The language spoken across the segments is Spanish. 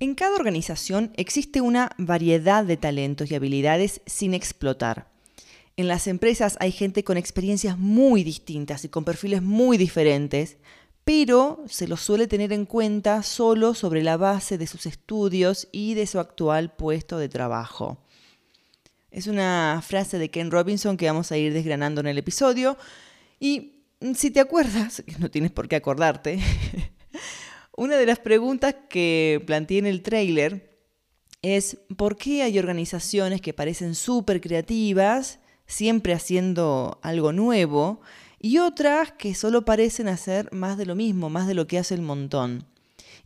En cada organización existe una variedad de talentos y habilidades sin explotar. En las empresas hay gente con experiencias muy distintas y con perfiles muy diferentes, pero se los suele tener en cuenta solo sobre la base de sus estudios y de su actual puesto de trabajo. Es una frase de Ken Robinson que vamos a ir desgranando en el episodio. Y si te acuerdas, que no tienes por qué acordarte, una de las preguntas que planteé en el trailer es ¿por qué hay organizaciones que parecen súper creativas, siempre haciendo algo nuevo, y otras que solo parecen hacer más de lo mismo, más de lo que hace el montón?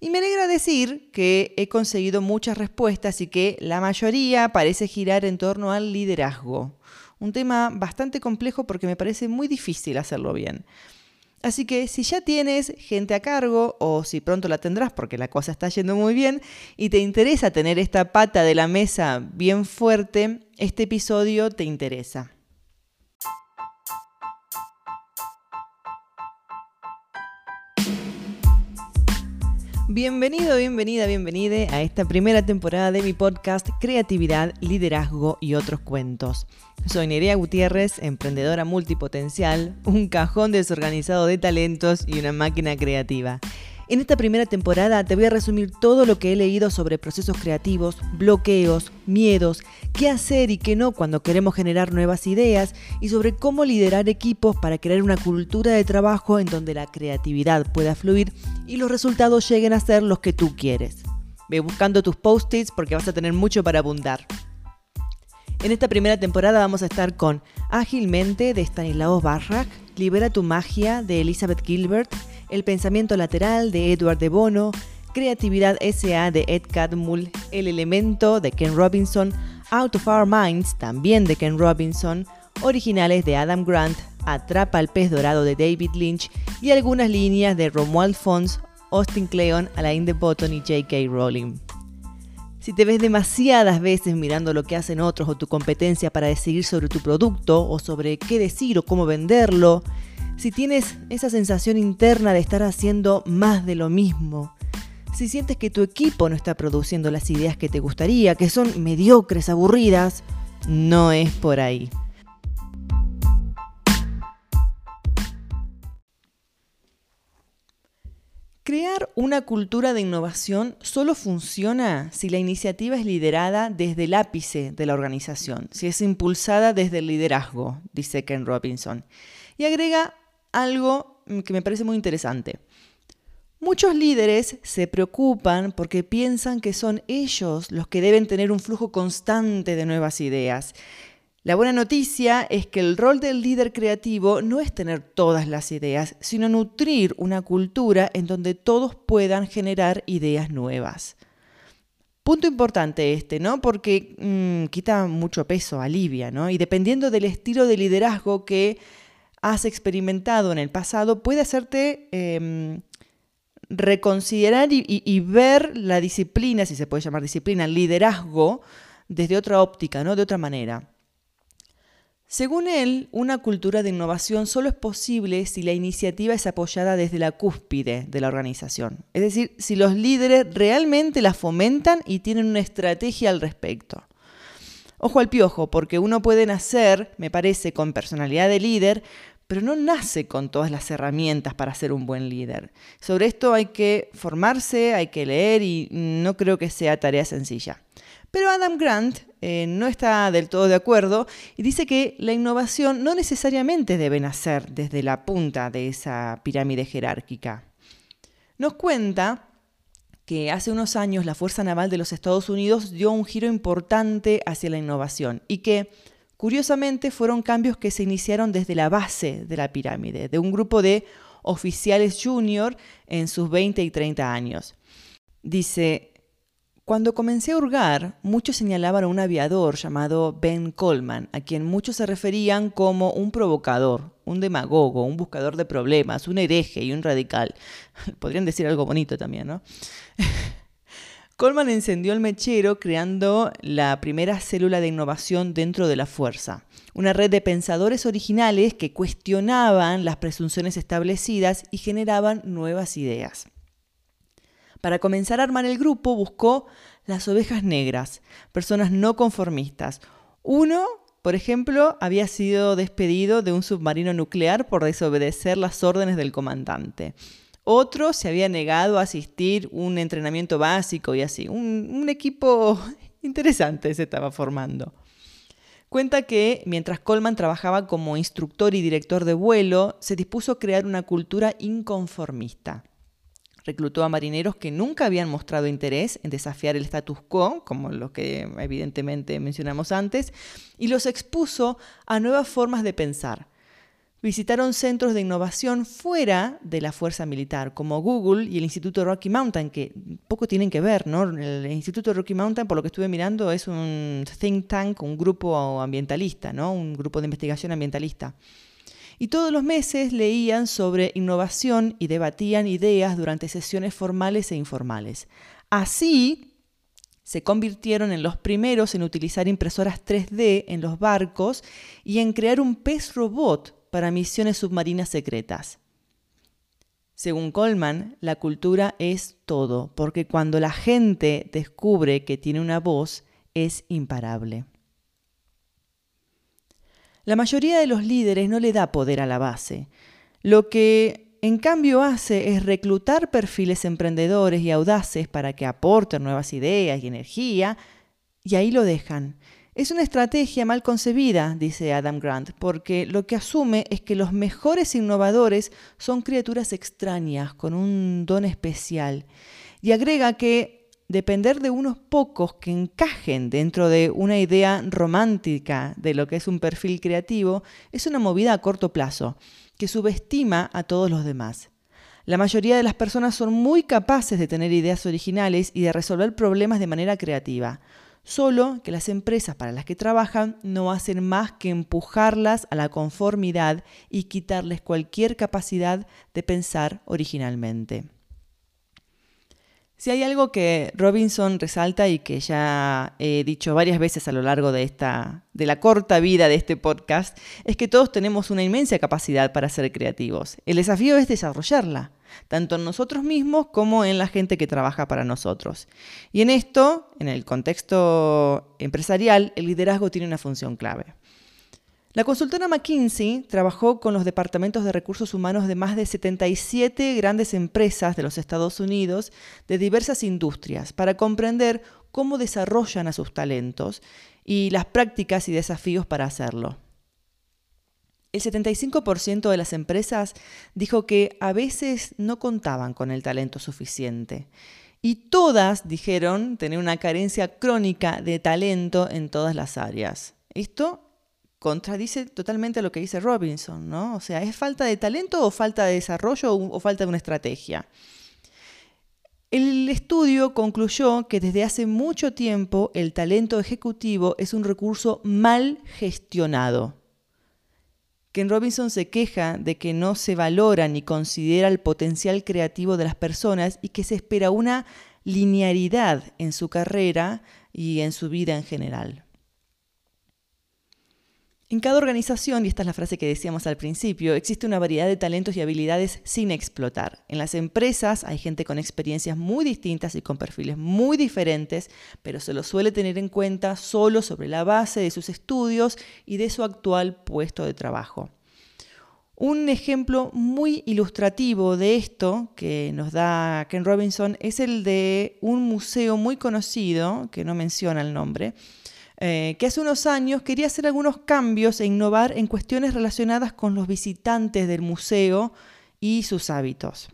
Y me alegra decir que he conseguido muchas respuestas y que la mayoría parece girar en torno al liderazgo. Un tema bastante complejo porque me parece muy difícil hacerlo bien. Así que si ya tienes gente a cargo o si pronto la tendrás porque la cosa está yendo muy bien y te interesa tener esta pata de la mesa bien fuerte, este episodio te interesa. Bienvenido, bienvenida, bienvenida a esta primera temporada de mi podcast Creatividad, Liderazgo y otros cuentos. Soy Nerea Gutiérrez, emprendedora multipotencial, un cajón desorganizado de talentos y una máquina creativa. En esta primera temporada te voy a resumir todo lo que he leído sobre procesos creativos, bloqueos, miedos, qué hacer y qué no cuando queremos generar nuevas ideas y sobre cómo liderar equipos para crear una cultura de trabajo en donde la creatividad pueda fluir y los resultados lleguen a ser los que tú quieres. Ve buscando tus post-its porque vas a tener mucho para abundar. En esta primera temporada vamos a estar con Ágilmente de Stanislav Barrak, Libera tu magia de Elizabeth Gilbert, El pensamiento lateral de Edward de Bono, Creatividad SA de Ed Catmull, El elemento de Ken Robinson, Out of Our Minds también de Ken Robinson, originales de Adam Grant, Atrapa al pez dorado de David Lynch y algunas líneas de Romuald Fons, Austin Kleon, Alain de Botton y J.K. Rowling. Si te ves demasiadas veces mirando lo que hacen otros o tu competencia para decidir sobre tu producto o sobre qué decir o cómo venderlo, si tienes esa sensación interna de estar haciendo más de lo mismo, si sientes que tu equipo no está produciendo las ideas que te gustaría, que son mediocres, aburridas, no es por ahí. Crear una cultura de innovación solo funciona si la iniciativa es liderada desde el ápice de la organización, si es impulsada desde el liderazgo, dice Ken Robinson. Y agrega algo que me parece muy interesante. Muchos líderes se preocupan porque piensan que son ellos los que deben tener un flujo constante de nuevas ideas la buena noticia es que el rol del líder creativo no es tener todas las ideas, sino nutrir una cultura en donde todos puedan generar ideas nuevas. Punto importante este, ¿no? Porque mm, quita mucho peso, alivia, ¿no? Y dependiendo del estilo de liderazgo que has experimentado en el pasado, puede hacerte em, reconsiderar y, ver la disciplina, si se puede llamar disciplina, liderazgo, desde otra óptica, ¿no? De otra manera. Según él, una cultura de innovación solo es posible si la iniciativa es apoyada desde la cúspide de la organización. Es decir, si los líderes realmente la fomentan y tienen una estrategia al respecto. Ojo al piojo, porque uno puede nacer, me parece, con personalidad de líder, pero no nace con todas las herramientas para ser un buen líder. Sobre esto hay que formarse, hay que leer y no creo que sea tarea sencilla. Pero Adam Grant eh, no está del todo de acuerdo y dice que la innovación no necesariamente debe nacer desde la punta de esa pirámide jerárquica. Nos cuenta que hace unos años la Fuerza Naval de los Estados Unidos dio un giro importante hacia la innovación y que, curiosamente, fueron cambios que se iniciaron desde la base de la pirámide, de un grupo de oficiales junior en sus 20 y 30 años. Dice, cuando comencé a hurgar, muchos señalaban a un aviador llamado Ben Coleman, a quien muchos se referían como un provocador, un demagogo, un buscador de problemas, un hereje y un radical. Podrían decir algo bonito también, ¿no? Coleman encendió el mechero creando la primera célula de innovación dentro de la fuerza, una red de pensadores originales que cuestionaban las presunciones establecidas y generaban nuevas ideas. Para comenzar a armar el grupo buscó las ovejas negras, personas no conformistas. Uno, por ejemplo, había sido despedido de un submarino nuclear por desobedecer las órdenes del comandante. Otro se había negado a asistir un entrenamiento básico y así. Un, un equipo interesante se estaba formando. Cuenta que mientras Coleman trabajaba como instructor y director de vuelo, se dispuso a crear una cultura inconformista. Reclutó a marineros que nunca habían mostrado interés en desafiar el status quo, como lo que evidentemente mencionamos antes, y los expuso a nuevas formas de pensar. Visitaron centros de innovación fuera de la fuerza militar, como Google y el Instituto Rocky Mountain, que poco tienen que ver, ¿no? El Instituto Rocky Mountain, por lo que estuve mirando, es un think tank, un grupo ambientalista, ¿no? Un grupo de investigación ambientalista y todos los meses leían sobre innovación y debatían ideas durante sesiones formales e informales. Así se convirtieron en los primeros en utilizar impresoras 3D en los barcos y en crear un pez robot para misiones submarinas secretas. Según Coleman, la cultura es todo, porque cuando la gente descubre que tiene una voz, es imparable. La mayoría de los líderes no le da poder a la base. Lo que en cambio hace es reclutar perfiles emprendedores y audaces para que aporten nuevas ideas y energía, y ahí lo dejan. Es una estrategia mal concebida, dice Adam Grant, porque lo que asume es que los mejores innovadores son criaturas extrañas, con un don especial. Y agrega que depender de unos pocos que encajen dentro de una idea romántica de lo que es un perfil creativo es una movida a corto plazo, que subestima a todos los demás. La mayoría de las personas son muy capaces de tener ideas originales y de resolver problemas de manera creativa, solo que las empresas para las que trabajan no hacen más que empujarlas a la conformidad y quitarles cualquier capacidad de pensar originalmente. Si hay algo que Robinson resalta y que ya he dicho varias veces a lo largo de esta de la corta vida de este podcast, es que todos tenemos una inmensa capacidad para ser creativos. El desafío es desarrollarla, tanto en nosotros mismos como en la gente que trabaja para nosotros. Y en esto, en el contexto empresarial, el liderazgo tiene una función clave. La consultora McKinsey trabajó con los departamentos de recursos humanos de más de 77 grandes empresas de los Estados Unidos de diversas industrias para comprender cómo desarrollan a sus talentos y las prácticas y desafíos para hacerlo. El 75% de las empresas dijo que a veces no contaban con el talento suficiente. Y todas dijeron tener una carencia crónica de talento en todas las áreas. Esto contradice totalmente lo que dice Robinson, ¿no? O sea, ¿es falta de talento o falta de desarrollo o, falta de una estrategia? El estudio concluyó que desde hace mucho tiempo el talento ejecutivo es un recurso mal gestionado. Ken Robinson se queja de que no se valora ni considera el potencial creativo de las personas y que se espera una linearidad en su carrera y en su vida en general. En cada organización, y esta es la frase que decíamos al principio, existe una variedad de talentos y habilidades sin explotar. En las empresas hay gente con experiencias muy distintas y con perfiles muy diferentes, pero se lo suele tener en cuenta solo sobre la base de sus estudios y de su actual puesto de trabajo. Un ejemplo muy ilustrativo de esto que nos da Ken Robinson es el de un museo muy conocido, que no menciona el nombre, eh, que hace unos años quería hacer algunos cambios e innovar en cuestiones relacionadas con los visitantes del museo y sus hábitos.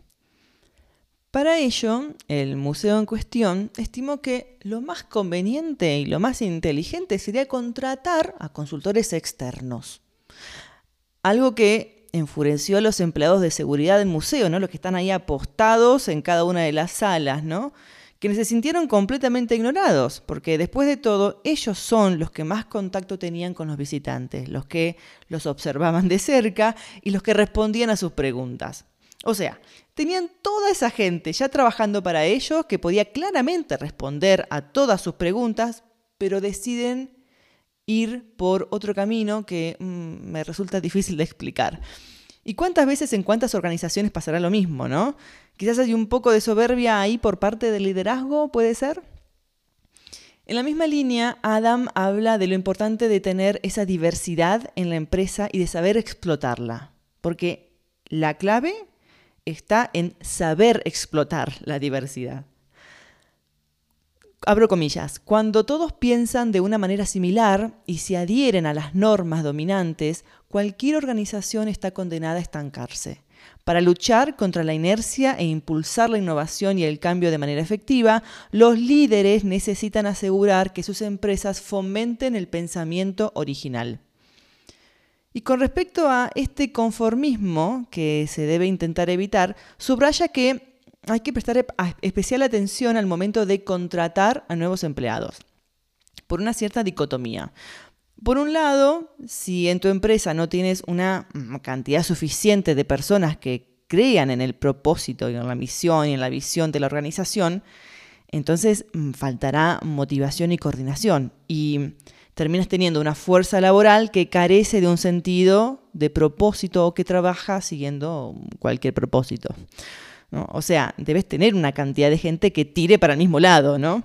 Para ello, el museo en cuestión estimó que lo más conveniente y lo más inteligente sería contratar a consultores externos. Algo que enfureció a los empleados de seguridad del museo, ¿no? los que están ahí apostados en cada una de las salas, ¿no? Quienes se sintieron completamente ignorados, porque después de todo ellos son los que más contacto tenían con los visitantes, los que los observaban de cerca y los que respondían a sus preguntas. O sea, tenían toda esa gente ya trabajando para ellos que podía claramente responder a todas sus preguntas, pero deciden ir por otro camino que mm, me resulta difícil de explicar. ¿Y cuántas veces en cuántas organizaciones pasará lo mismo, no? Quizás hay un poco de soberbia ahí por parte del liderazgo, ¿puede ser? En la misma línea, Adam habla de lo importante de tener esa diversidad en la empresa y de saber explotarla, porque la clave está en saber explotar la diversidad. Abro comillas, cuando todos piensan de una manera similar y se adhieren a las normas dominantes, cualquier organización está condenada a estancarse. Para luchar contra la inercia e impulsar la innovación y el cambio de manera efectiva, los líderes necesitan asegurar que sus empresas fomenten el pensamiento original. Y con respecto a este conformismo que se debe intentar evitar, subraya que hay que prestar especial atención al momento de contratar a nuevos empleados, por una cierta dicotomía. Por un lado, si en tu empresa no tienes una mm, cantidad suficiente de personas que crean en el propósito y en la misión y en la visión de la organización, entonces mm, faltará motivación y coordinación y terminas teniendo una fuerza laboral que carece de un sentido de propósito o que trabaja siguiendo cualquier propósito. O sea, debes tener una cantidad de gente que tire para el mismo lado, ¿no?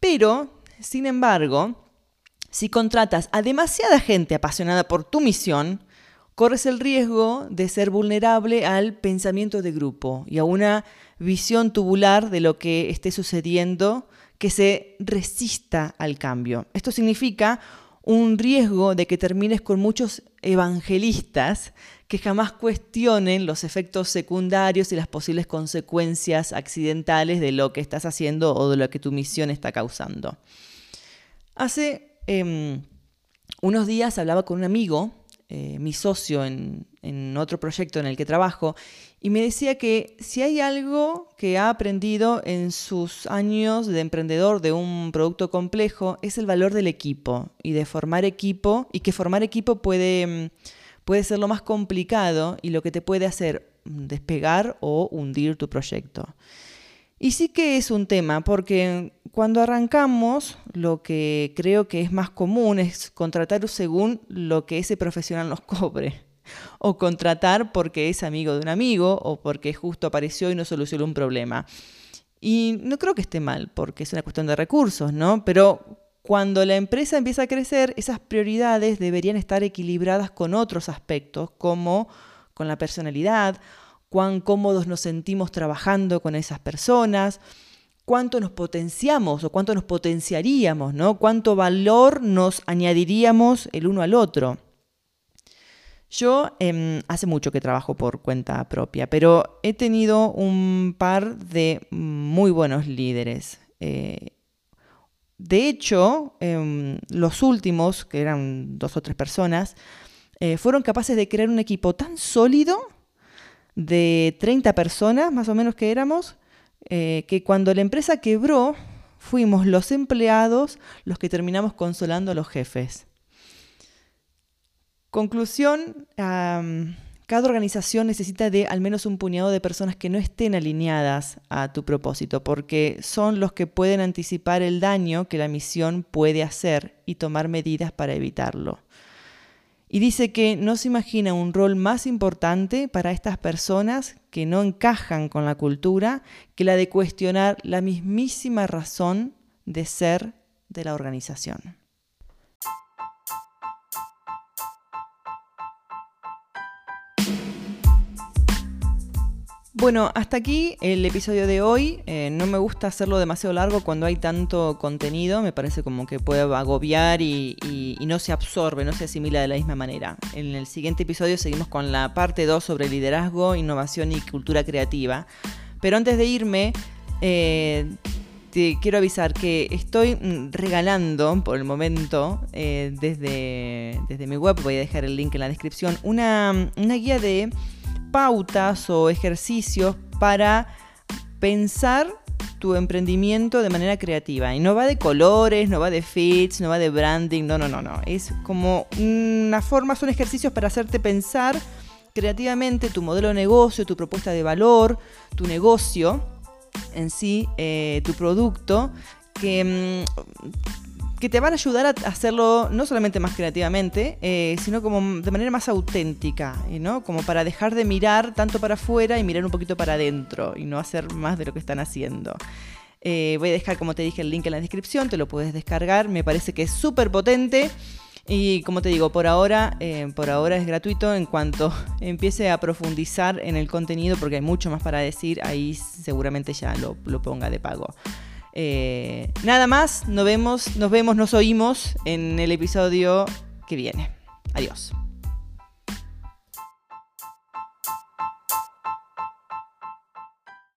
Pero, sin embargo, si contratas a demasiada gente apasionada por tu misión, corres el riesgo de ser vulnerable al pensamiento de grupo y a una visión tubular de lo que esté sucediendo que se resista al cambio. Esto significa un riesgo de que termines con muchos evangelistas que jamás cuestionen los efectos secundarios y las posibles consecuencias accidentales de lo que estás haciendo o de lo que tu misión está causando. Hace Em, unos días hablaba con un amigo, eh, mi socio en, otro proyecto en el que trabajo, y me decía que si hay algo que ha aprendido en sus años de emprendedor de un producto complejo, es el valor del equipo y de formar equipo, y que formar equipo puede, em, puede ser lo más complicado y lo que te puede hacer despegar o hundir tu proyecto. Y sí que es un tema, porque cuando arrancamos, lo que creo que es más común es contratar según lo que ese profesional nos cobre. O contratar porque es amigo de un amigo o porque justo apareció y no solucionó un problema. Y no creo que esté mal, porque es una cuestión de recursos, ¿no? Pero cuando la empresa empieza a crecer, esas prioridades deberían estar equilibradas con otros aspectos, como con la personalidad cuán cómodos nos sentimos trabajando con esas personas, cuánto nos potenciamos o cuánto nos potenciaríamos, ¿no? Cuánto valor nos añadiríamos el uno al otro. Yo em, hace mucho que trabajo por cuenta propia, pero he tenido un par de muy buenos líderes. Eh, de hecho, em, los últimos, que eran dos o tres personas, eh, fueron capaces de crear un equipo tan sólido de 30 personas, más o menos que éramos, eh, que cuando la empresa quebró, fuimos los empleados los que terminamos consolando a los jefes. Conclusión, cada organización necesita de al menos un puñado de personas que no estén alineadas a tu propósito, porque son los que pueden anticipar el daño que la misión puede hacer y tomar medidas para evitarlo. Y dice que no se imagina un rol más importante para estas personas que no encajan con la cultura que la de cuestionar la mismísima razón de ser de la organización. Bueno, hasta aquí el episodio de hoy. Eh, no me gusta hacerlo demasiado largo cuando hay tanto contenido. Me parece como que puede agobiar y, no se absorbe, no se asimila de la misma manera. En el siguiente episodio seguimos con la parte 2 sobre liderazgo, innovación y cultura creativa. Pero antes de irme, eh, te quiero avisar que estoy mm, regalando por el momento eh, desde, desde mi web, voy a dejar el link en la descripción, una, una guía de pautas o ejercicios para pensar tu emprendimiento de manera creativa. Y no va de colores, no va de fits, no va de branding, no, no, no, no. Es como una forma, son ejercicios para hacerte pensar creativamente tu modelo de negocio, tu propuesta de valor, tu negocio en sí, eh, tu producto, que mm, que te van a ayudar a hacerlo no solamente más creativamente, eh, sino como de manera más auténtica, ¿no? Como para dejar de mirar tanto para afuera y mirar un poquito para adentro y no hacer más de lo que están haciendo. Eh, voy a dejar, como te dije, el link en la descripción, te lo puedes descargar, me parece que es súper potente. Y como te digo, por ahora, eh, por ahora es gratuito. En cuanto empiece a profundizar en el contenido, porque hay mucho más para decir, ahí seguramente ya lo, lo ponga de pago. Eh, nada más, nos vemos, nos vemos, nos oímos en el episodio que viene. Adiós.